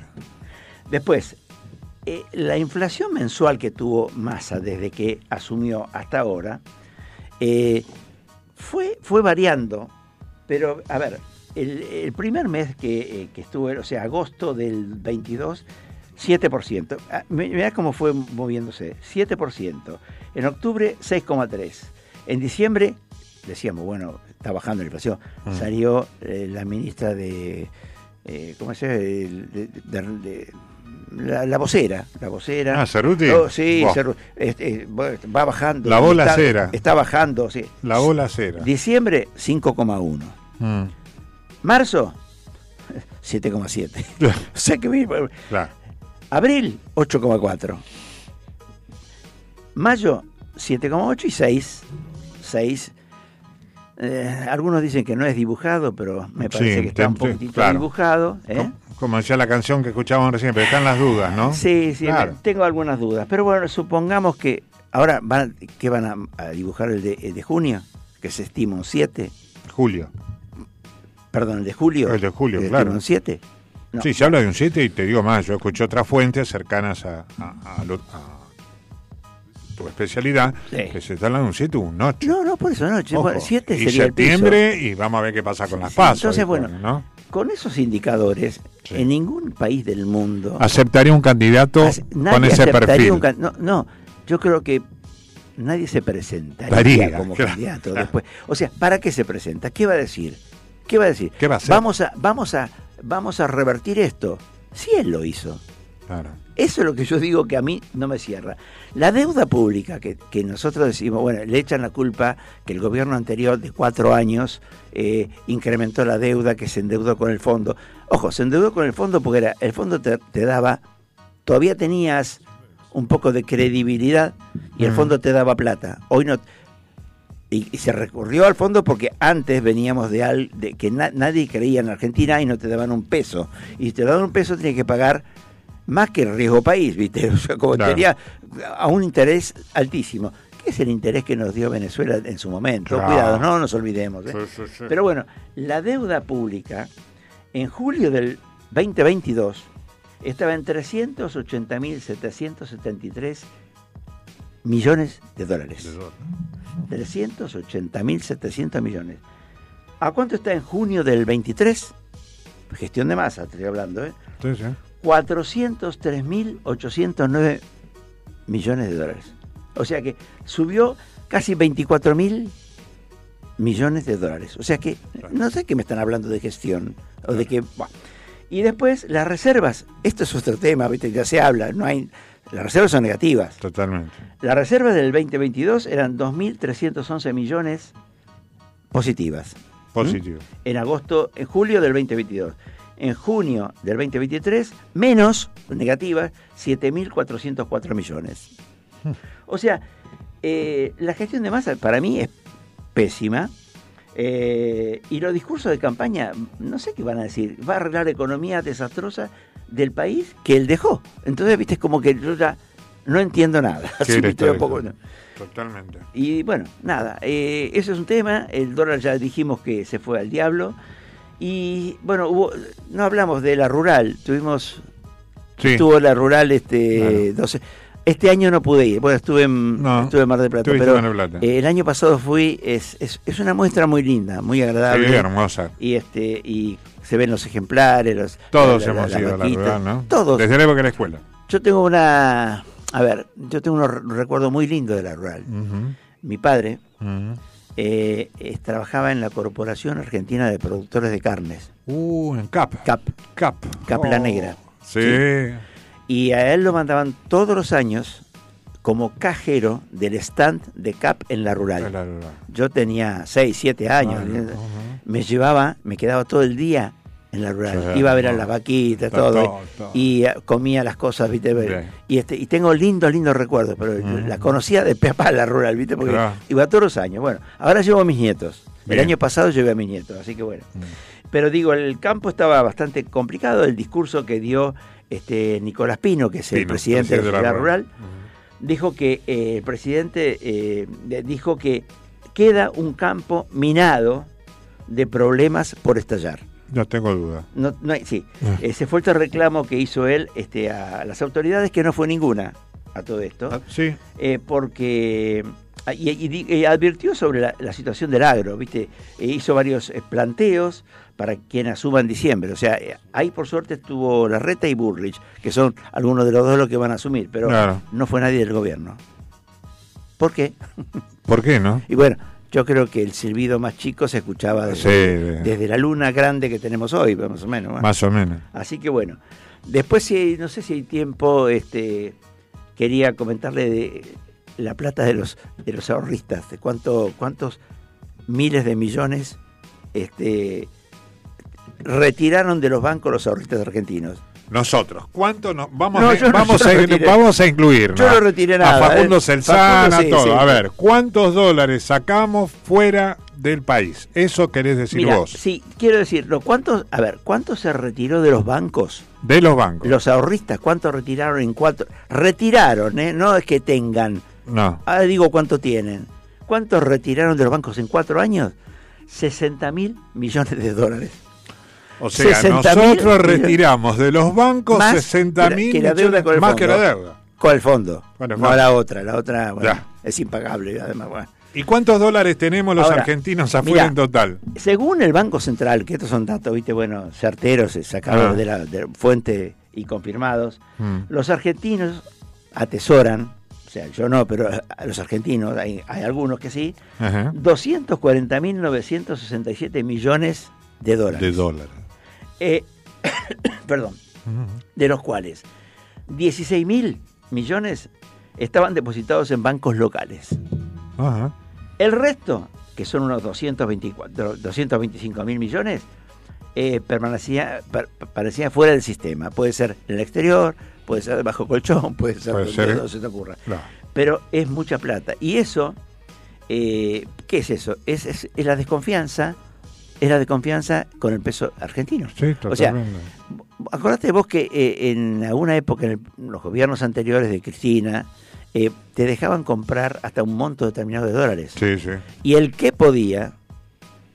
Después, eh, la inflación mensual que tuvo Massa desde que asumió hasta ahora eh, fue, fue variando, pero a ver, el, el primer mes que, eh, que estuvo, o sea, agosto del 22, 7%. Ah, mi- Mirá cómo fue moviéndose. 7%. En octubre, 6,3%. En diciembre, decíamos, bueno, está bajando la inflación. Mm. Salió eh, la ministra de. eh, ¿Cómo se llama? De- de- de- la, la vocera. La vocera. Ah, Cerruti. Oh, sí, Buah. Cerru- este, eh, va bajando. La bola está, cera. Está bajando, sí. La bola cera. Diciembre, 5,1. Mm. Marzo, 7,7. o sea que Claro. Abril, 8,4. Mayo, 7,8 y 6. 6. Eh, algunos dicen que no es dibujado, pero me parece Sí, que está un te- poquitito claro. dibujado. ¿eh? Como, decía la canción que escuchábamos recién, pero están las dudas, ¿no? Sí, sí, Claro. tengo algunas dudas. Pero bueno, supongamos que ahora van, ¿qué van a, a dibujar el de, el de junio, que se estima un 7. Julio. Perdón, el de julio. El de julio, se claro. un 7. No. Sí, se habla de un 7 y te digo más, yo escuché otras fuentes cercanas a, a- a lo- a tu especialidad, que se está hablando de un 7 o un 8. No, no, por eso no. Ojo, 7 y sería el piso. septiembre y vamos a ver qué pasa con las pasos. Entonces, dijo, bueno, ¿no? con esos indicadores, en ningún país del mundo. Aceptaría un candidato con ese perfil. un no, no, yo creo que nadie se presentaría Daría, como claro, candidato después. O sea, ¿para qué se presenta? ¿Qué va a decir? ¿Qué va a decir? ¿Qué va a hacer? Vamos a, vamos a, vamos a revertir esto. Si él lo hizo. Claro. Eso es lo que yo digo que a mí no me cierra. La deuda pública, que, que nosotros decimos, bueno, le echan la culpa que el gobierno anterior de cuatro años eh, incrementó la deuda, que se endeudó con el fondo. Ojo, se endeudó con el fondo porque era, el fondo te, te daba, todavía tenías un poco de credibilidad y el Mm. fondo te daba plata. Hoy no. Y, y se recurrió al fondo porque antes veníamos de, al, de que na- nadie creía en Argentina y no te daban un peso. Y si te daban un peso, tenías que pagar más que el riesgo país, ¿viste? O sea, como Claro. tenía a un interés altísimo. ¿Qué es el interés que nos dio Venezuela en su momento? Claro. Cuidado, no nos olvidemos. ¿eh? Sí, sí, sí. Pero bueno, la deuda pública en julio del 2022 estaba en 380.773 millones de dólares. 380.700 millones. ¿A cuánto está en junio del 23? Gestión de masa, estoy hablando, ¿eh? Sí, sí. 403.809 millones de dólares. O sea que subió casi 24.000 millones de dólares. O sea que no sé qué me están hablando de gestión o de que... Y después las reservas, esto es otro tema, ¿viste? ya se habla, no hay... Las reservas son negativas. Totalmente. Las reservas del 2022 eran 2.311 millones positivas. Positivo. En agosto, en julio del 2022. En junio del 2023, menos negativas, 7.404 millones. O sea, eh, la gestión de masa para mí es pésima. Eh, y los discursos de campaña, no sé qué van a decir. Va a arreglar la economía desastrosa del país que él dejó. Entonces, viste, es como que yo ya no entiendo nada. ¿Qué Así que estoy un poco-? Totalmente. y bueno, nada, eh, eso es un tema. El dólar ya dijimos que se fue al diablo. Y bueno, hubo, no hablamos de la rural, tuvimos. Sí. Estuvo la rural este Claro. 12. Este año no pude ir, bueno, estuve en, No, estuve en Mar del Plata, pero en Mar del Plata. eh, el año pasado fui, es, es, es una muestra muy linda, muy agradable. Sí, hermosa. Y este y se ven los ejemplares, los Todos la- la- hemos la ido a la rural, ¿no? Todos. Desde la época de la escuela. Yo tengo una, a ver, yo tengo unos re- recuerdos muy lindos de la rural. Mi padre eh, eh, trabajaba en la Corporación Argentina de Productores de Carnes, Uh, en CAP. CAP, CAP. CAP La Oh, Negra. Sí. Y a él lo mandaban todos los años como cajero del stand de CAP en la rural. En la rural. Yo tenía 6, 7 años. Ah. Me llevaba, me quedaba todo el día en la rural. Iba a ver a las vaquitas, Todo, todo. todo, todo. Y eh, comía las cosas, ¿viste? Bien. Y, este, y tengo lindos, lindos recuerdos, pero la conocía de pe a pa la rural, ¿viste? Porque Claro. iba todos los años. Bueno, ahora llevo a mis nietos. Bien. El año pasado llevé a mis nietos, así que bueno. Mm. Pero digo, el campo estaba bastante complicado. El discurso que dio este Nicolás Pino, que es el presidente, de la, rural. rural, dijo que eh, el presidente eh, dijo que queda un campo minado de problemas por estallar. No tengo duda. No, no sí, Ah. ese fue el reclamo que hizo él este, a las autoridades, que no fue ninguna a todo esto, Ah, sí. eh, porque Y, y y advirtió sobre la, la situación del agro, ¿viste? E hizo varios eh, planteos para quien asuma en diciembre. O sea, eh, ahí por suerte estuvo Larreta y Bullrich, que son algunos de los dos los que van a asumir, pero Claro. no fue nadie del gobierno. ¿Por qué? ¿Por qué no? Y bueno, yo creo que el silbido más chico se escuchaba desde, Sí, desde la luna grande que tenemos hoy, más o menos. ¿no? Más o menos. Así que bueno, después si no sé si hay tiempo, este quería comentarle de la plata de los de los ahorristas, de cuánto cuántos miles de millones este retiraron de los bancos los ahorristas argentinos. Nosotros, ¿cuánto nos vamos No, a, no- vamos, yo a, no vamos a incluir? Yo no retiré nada, A Facundo ¿eh? Celsana, Facundo, sí, todo. sí. A ver, ¿cuántos dólares sacamos fuera del país? Eso querés decir vos. sí, quiero decirlo, ¿cuántos, a ver, cuánto se retiró de los bancos? De los bancos. Los ahorristas, ¿cuánto retiraron en cuatro? Retiraron, ¿eh? No es que tengan. No. Ahora digo cuánto tienen. ¿Cuántos retiraron de los bancos en cuatro años? 60 mil millones de dólares. O sea, 60.000 nosotros retiramos de los bancos Más 60 que mil la- que la deuda con el más fondo. que la deuda. Con el fondo. El No la otra, la otra bueno, es impagable además. bueno. ¿Y cuántos dólares tenemos los Ahora, argentinos afuera en total? Según el Banco Central, que estos son datos, viste, bueno, certeros, sacados Ah. de la de fuente y confirmados, Mm. los argentinos atesoran, o sea, yo no, pero los argentinos, hay, hay algunos que sí, Ajá. 240.967 millones de dólares. De dólares. Eh, perdón, de los cuales 16.000 millones estaban depositados en bancos locales. El resto, que son unos 224, 225 mil millones, eh, permanecía, per- parecía fuera del sistema. Puede ser en el exterior, puede ser bajo colchón, puede ser Puede donde ser, se te ocurra. Pero es mucha plata. Y eso, eh, ¿qué es eso? Es, es- es la desconfianza, es la desconfianza con el peso argentino. Sí, o sea, totalmente. acordate vos que eh, en alguna época, en el- los gobiernos anteriores de Cristina, eh, te dejaban comprar hasta un monto determinado de dólares. Sí, sí. Y el que podía,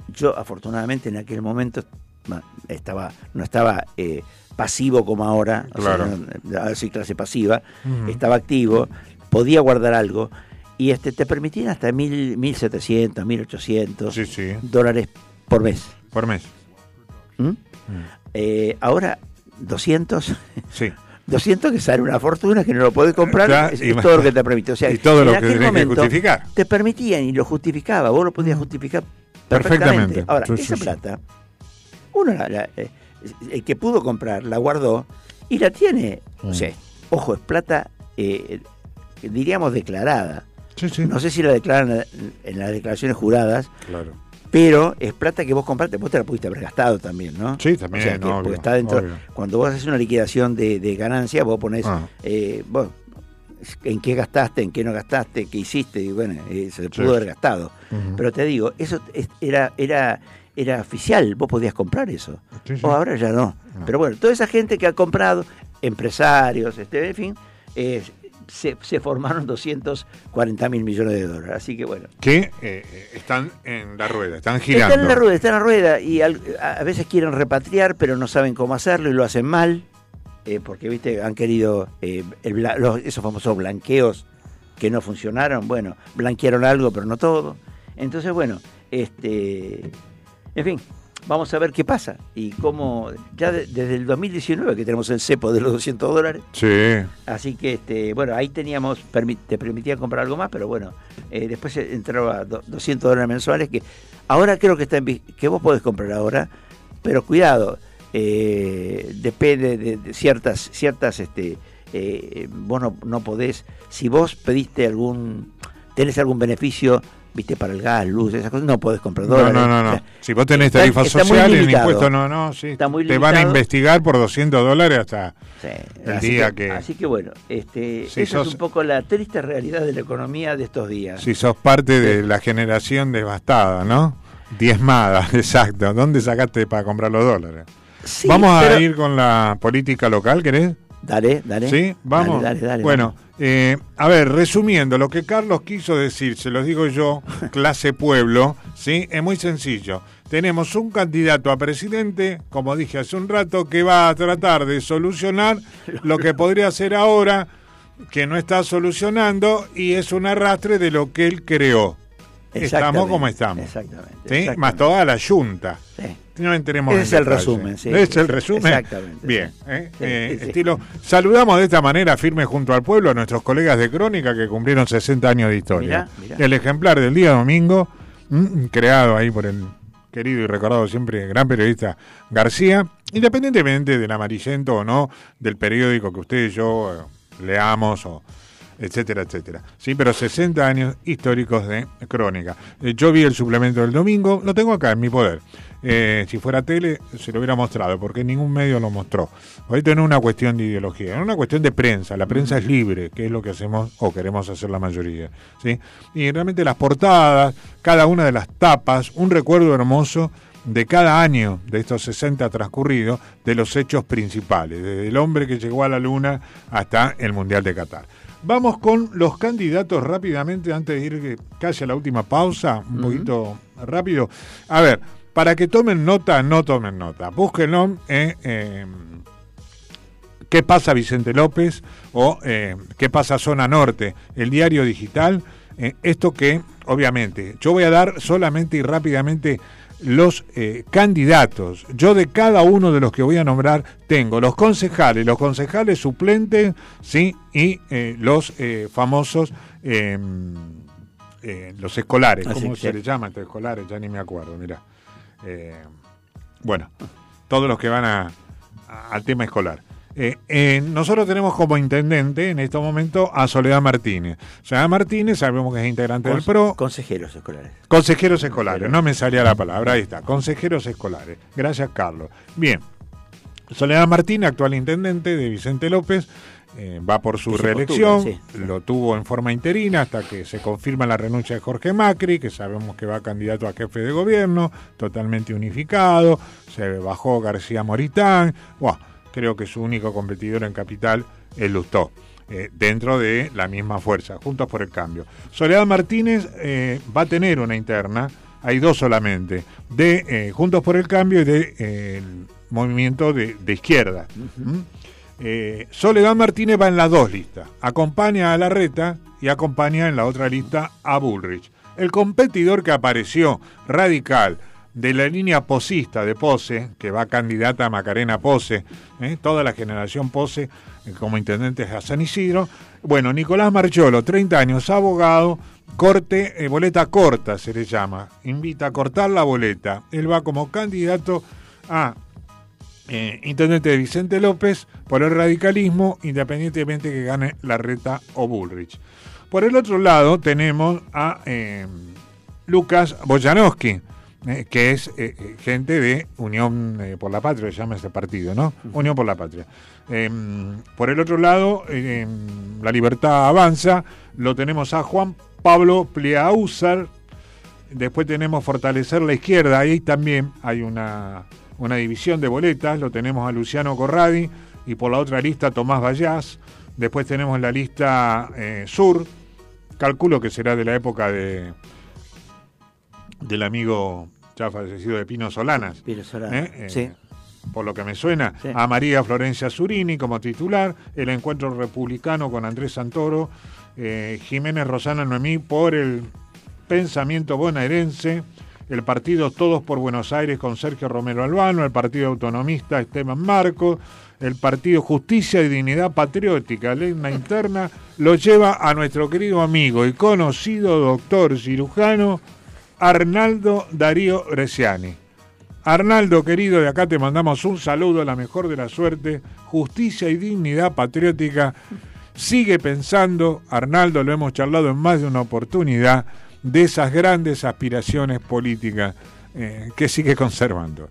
yo afortunadamente en aquel momento estaba, no estaba eh, pasivo como ahora, o sea, Claro. no- ahora soy clase pasiva, estaba activo, podía guardar algo y este te permitían hasta mil, 1700, 1800 Sí, sí. dólares por mes. Por mes. ¿Mm? Eh, ahora 200 Sí. 200 que sale una fortuna que no lo podés comprar, Ya, es, todo lo que te permite. O sea, y todo en lo que aquel tenés que momento justificar. Te permitían y lo justificaba, vos lo podías justificar Perfectamente. perfectamente. Ahora, Sí, esa plata, uno la- la- eh, el que pudo comprar la guardó y la tiene. O sea, ojo, es plata, eh, diríamos declarada. Sí, sí. No sé si la declaran en las declaraciones juradas, Claro. pero es plata que vos compraste, vos te la pudiste haber gastado también, ¿no? Sí, también, O sea, que- obvio, porque está dentro. obvio. Cuando vos haces una liquidación de, de ganancia, vos pones Ah. eh, vos, en qué gastaste, en qué no gastaste, qué hiciste, y bueno, eh, se Sí. pudo haber gastado. Pero te digo, eso es- era, era, era oficial, vos podías comprar eso. Sí, sí. O ahora ya no. Pero bueno, toda esa gente que ha comprado, empresarios, este, en fin, eh, se, se formaron 240 mil millones de dólares. Así que bueno. Que eh, están en la rueda, están girando. Están en la rueda, están en la rueda y al- a, veces quieren repatriar, pero no saben cómo hacerlo y lo hacen mal, eh, porque viste han querido eh, el bla- los- esos famosos blanqueos que no funcionaron. Bueno, blanquearon algo, pero no todo. Entonces, bueno, este, en fin, vamos a ver qué pasa y cómo ya de- desde el 2019 que tenemos el cepo de los 200 dólares. Sí. Así que, este, bueno, ahí teníamos, permi- te permitía comprar algo más, pero bueno, eh, después entraba do- 200 dólares mensuales, que ahora creo que está en, que vos podés comprar ahora, pero cuidado, eh, depende de, de ciertas, ciertas, este, eh, vos no, no podés, si vos pediste algún, tenés algún beneficio, viste, para el gas, luz, esas cosas, no podés comprar dólares. no, no, O no. sea, Si vos tenés está- tarifa está social, el limitado. impuesto no, no, sí. Está muy te van a investigar por 200 dólares hasta Sí, el así día que, que, Así que bueno, este, Si esa sos- es un poco la triste realidad de la economía de estos días. si sos parte de la generación devastada, ¿no? Diezmada, exacto. ¿Dónde sacaste para comprar los dólares? Sí, Vamos a pero- ir con la política local, ¿querés? Dale, dale. ¿Sí? Vamos. Dale, dale, dale, bueno, eh, a ver, resumiendo, lo que Carlos quiso decir, se lo digo yo, clase pueblo, ¿sí? Es muy sencillo. Tenemos un candidato a presidente, como dije hace un rato, que va a tratar de solucionar lo que podría ser ahora que no está solucionando y es un arrastre de lo que él creó. Estamos como estamos. Exactamente. ¿sí? exactamente. Más toda la yunta. Sí. No entremos Ese en es el detalle. resumen, sí, Es el resumen. Exactamente, Bien. ¿eh? Sí, Eh, sí, estilo. Saludamos de esta manera, firme junto al pueblo, a nuestros colegas de Crónica que cumplieron 60 años de historia. Mirá, mirá. El ejemplar del día domingo, mm, creado ahí por el querido y recordado siempre gran periodista García, independientemente del amarillento o no del periódico que usted y yo eh, leamos o etcétera, etcétera. Sí, pero 60 años históricos de crónica. Yo vi el suplemento del domingo, lo tengo acá en mi poder. Eh, si fuera tele, se lo hubiera mostrado, porque ningún medio lo mostró. Ahorita no es una cuestión de ideología, es una cuestión de prensa. La prensa es libre, que es lo que hacemos o queremos hacer la mayoría. ¿sí? Y realmente las portadas, cada una de las tapas, un recuerdo hermoso de cada año de estos 60 transcurridos de los hechos principales, desde el hombre que llegó a la luna hasta el Mundial de Qatar. Vamos con los candidatos rápidamente, antes de ir casi a la última pausa, un poquito rápido. A ver, para que tomen nota, no tomen nota. Búsquenlo en eh, ¿Qué pasa Vicente López? o eh, ¿Qué pasa Zona Norte? El diario digital. Eh, esto que, obviamente, yo voy a dar solamente y rápidamente los eh, candidatos. Yo de cada uno de los que voy a nombrar tengo los concejales, los concejales suplentes, ¿sí? Y eh, los eh, famosos, eh, los escolares. Así ¿Cómo se les llama estos escolares? Ya ni me acuerdo, mira. Eh, bueno, todos los que van a- a- al tema escolar. Eh, eh, nosotros tenemos como intendente en este momento a Soledad Martínez. Soledad Martínez, sabemos que es integrante del PRO. Consejeros escolares. Consejeros escolares, no me salía la palabra, ahí está, consejeros escolares. Gracias, Carlos. Bien, Soledad Martín, actual intendente de Vicente López, eh, va por su reelección, lo tuvo en forma interina hasta que se confirma la renuncia de Jorge Macri, que sabemos que va candidato a jefe de gobierno, totalmente unificado, se bajó García Moritán, Buah, creo que su único competidor en capital es Lustó. eh, dentro de la misma fuerza, Juntos por el Cambio. Soledad Martínez eh, va a tener una interna, hay dos solamente, de Juntos por el Cambio y de el movimiento de, de izquierda. ¿Mm? Eh, Soledad Martínez va en las dos listas, acompaña a Larreta y acompaña en la otra lista a Bullrich. El competidor que apareció radical de la línea posista de Pose, que va candidata a Macarena Pose, ¿eh? toda la generación Pose eh, como intendente a San Isidro. Bueno, Nicolás Marcholo, 30 años, abogado, corte, boleta corta se le llama, invita a cortar la boleta. Él va como candidato a eh, intendente de Vicente López por el radicalismo, independientemente que gane Larreta o Bullrich. Por el otro lado tenemos a eh, Lucas Bojanowski, eh, que es eh, gente de Unión por la Patria, se llama este partido, ¿no? Unión por la Patria. Por el otro lado, La Libertad Avanza, lo tenemos a Juan Pablo Pliauzar, Después tenemos Fortalecer la Izquierda, ahí también hay una, una división de boletas, lo tenemos a Luciano Corradi y por la otra lista Tomás Vallás. Después tenemos la lista eh, Sur, calculo que será de la época de del amigo ya fallecido de Pino Solanas. Pino Solanas, ¿eh? Eh, sí. Por lo que me suena, Sí. a María Florencia Zurini como titular, el encuentro republicano con Andrés Santoro, Jiménez Rosana Noemí por el pensamiento bonaerense, el partido Todos por Buenos Aires con Sergio Romero Albano, el partido autonomista Esteban Marcos, el partido Justicia y Dignidad Patriótica, Leyna Interna, lo lleva a nuestro querido amigo y conocido doctor cirujano Arnaldo Darío Bresciani. Arnaldo, querido, de acá te mandamos un saludo, la mejor de la suerte, justicia y dignidad patriótica. Sigue pensando, Arnaldo, lo hemos charlado en más de una oportunidad, de esas grandes aspiraciones políticas eh, que sigue conservando.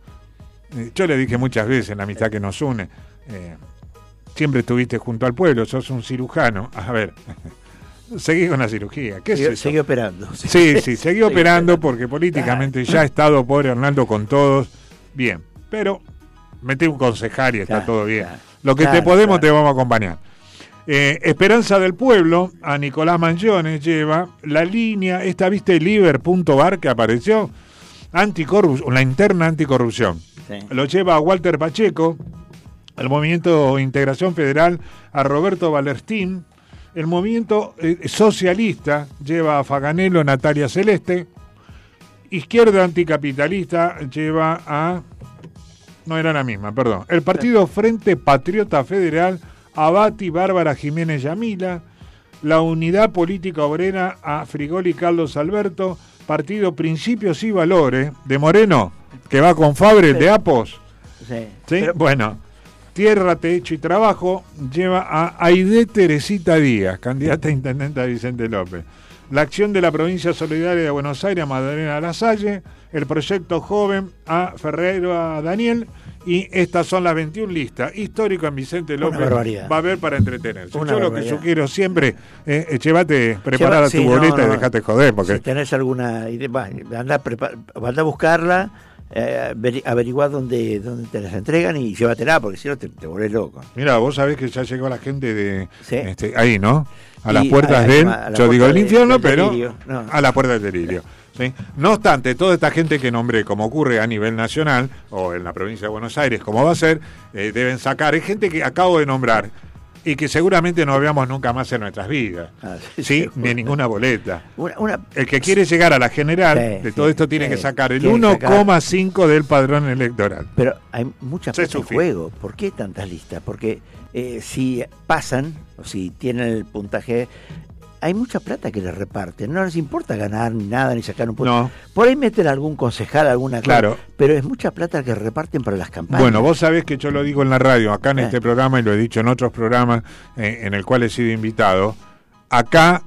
Eh, yo le dije muchas veces en la amistad que nos une, eh, siempre estuviste junto al pueblo, sos un cirujano. A ver, seguí con la cirugía. ¿Qué es Seguí- eso? seguí operando. Sí, sí, seguí operando porque políticamente ya ha estado pobre Hernando con todos. Bien, pero metí un concejal y está Claro, todo bien. claro. Lo que te podemos te vamos a acompañar. Eh, Esperanza del Pueblo, a Nicolás Manchones lleva la línea, esta viste Liber.bar que apareció, anticorrupción, la interna anticorrupción. Sí. Lo lleva a Walter Pacheco, el Movimiento Integración Federal, a Roberto Valertín, El movimiento eh, socialista lleva a Faganello Natalia Celeste. Izquierda anticapitalista lleva a... No era la misma, perdón. El partido Frente Patriota Federal, Abati Bárbara Jiménez Yamila. La Unidad Política Obrera a Frigoli Carlos Alberto. Partido Principios y Valores de Moreno, que va con Fabre de Apos. Sí. ¿Sí? Pero- Bueno, Tierra, Techo y Trabajo lleva a Aide Teresita Díaz, candidata a intendente de Vicente López. La acción de la provincia solidaria de Buenos Aires a Madalena Lasalle. El proyecto joven a Ferrero a Daniel. Y estas son las 21 listas. Histórico en Vicente López. Va a haber para entretenerse. Una yo lo que sugiero siempre, eh, eh, llévate preparada tu sí, no, boleta y dejate joder. Porque Si tenés alguna idea, anda, anda a buscarla, eh, averi- averiguá dónde, dónde te las entregan y llévatela, porque si no te, te volvés loco. Mira, vos sabés que ya llegó la gente de Sí. este, ahí, ¿no? A las puertas a- del, a la yo digo puerta el de- infierno, del pero no. a la puerta del delirio. ¿sí? No obstante, toda esta gente que nombré, como ocurre a nivel nacional o en la provincia de Buenos Aires, como va a ser, eh, deben sacar. Es gente que acabo de nombrar y que seguramente no veamos nunca más en nuestras vidas. Ah, ¿Sí? Ni en ninguna boleta. Una, una- El que quiere llegar a la general Sí, de todo esto tiene que sacar el Tiene que sacar- 1,5 del padrón electoral. pero hay mucha Se plata en juego. ¿Por qué tantas listas? Porque eh, si pasan, o si tienen el puntaje, hay mucha plata que les reparten. No les importa ganar ni nada, ni sacar un punto. No. Por ahí meten algún concejal, alguna cosa, Claro. Pero es mucha plata que reparten para las campañas. Bueno, vos sabés que yo lo digo en la radio, acá en Eh. este programa y lo he dicho en otros programas eh, en el cual he sido invitado. Acá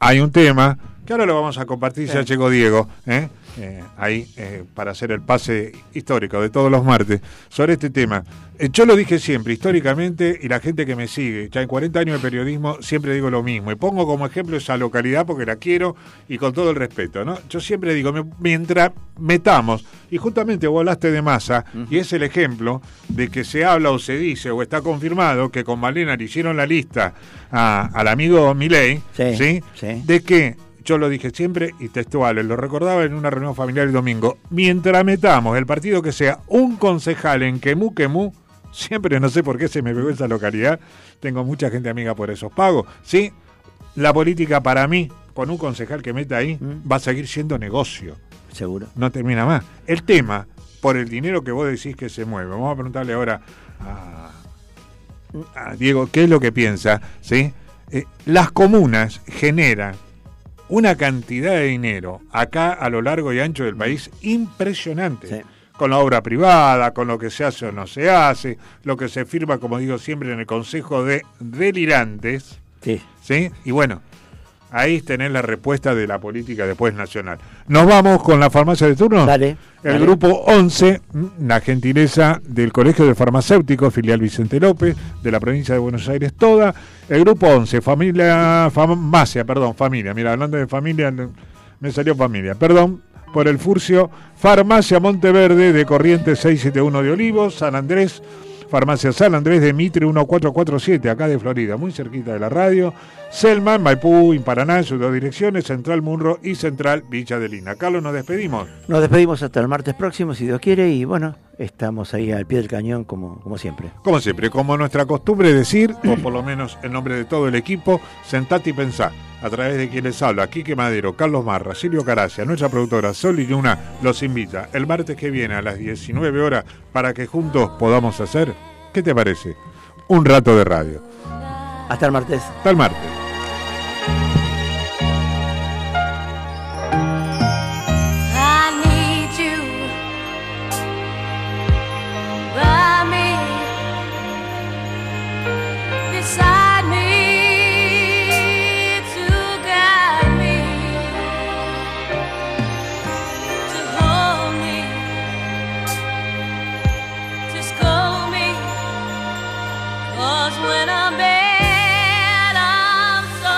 hay un tema que ahora lo vamos a compartir, ya llegó Diego, ¿eh? Eh, ahí eh, para hacer el pase histórico de todos los martes sobre este tema. Eh, yo lo dije siempre, históricamente, y la gente que me sigue, ya en 40 años de periodismo, siempre digo lo mismo. Y pongo como ejemplo esa localidad porque la quiero y con todo el respeto. ¿no? Yo siempre digo, me- mientras metamos, y justamente vos hablaste de masa, y es el ejemplo de que se habla o se dice o está confirmado que con Malena le hicieron la lista a- al amigo Milei, Sí, ¿sí? sí. de que yo lo dije siempre y textual, lo recordaba en una reunión familiar el domingo, mientras metamos el partido que sea un concejal en Quemú Quemú, siempre no sé por qué se me pegó esa localidad, tengo mucha gente amiga por esos pagos, ¿sí? La política para mí, con un concejal que meta ahí, Mm. va a seguir siendo negocio, Seguro. no termina más. El tema, por el dinero que vos decís que se mueve, vamos a preguntarle ahora a, a Diego qué es lo que piensa, ¿sí? Eh, las comunas generan una cantidad de dinero acá a lo largo y ancho del país impresionante. Sí. Con la obra privada, con lo que se hace o no se hace, lo que se firma, como digo siempre, en el Consejo de Delirantes. Sí. ¿Sí? Y bueno, ahí tenés la respuesta de la política después nacional. Nos vamos con la farmacia de turno. Dale. El dale. grupo 11, mm, la gentileza del Colegio de Farmacéuticos, filial Vicente López, de la provincia de Buenos Aires toda. El grupo 11, familia, farmacia, perdón, familia. Mira, hablando de familia, me salió familia. Perdón por el furcio. Farmacia Monteverde de Corrientes 671 de Olivos, San Andrés. Farmacia San Andrés de Mitre 1447, acá de Florida, muy cerquita de la radio. Selman, Maipú, y Paraná, en sus dos direcciones, Central Munro y Central Villa de Lina. Carlos, nos despedimos. Nos despedimos hasta el martes próximo, si Dios quiere, y bueno, estamos ahí al pie del cañón como, como siempre. Como siempre, como nuestra costumbre decir, o por lo menos en nombre de todo el equipo, sentate y pensá. A través de quien les habla, Quique Madero, Carlos Marra, Silvio Caracia, nuestra productora Sol y Luna, los invita el martes que viene a las 19 horas para que juntos podamos hacer, ¿qué te parece? Un rato de radio. Hasta el martes. Hasta el martes. thank you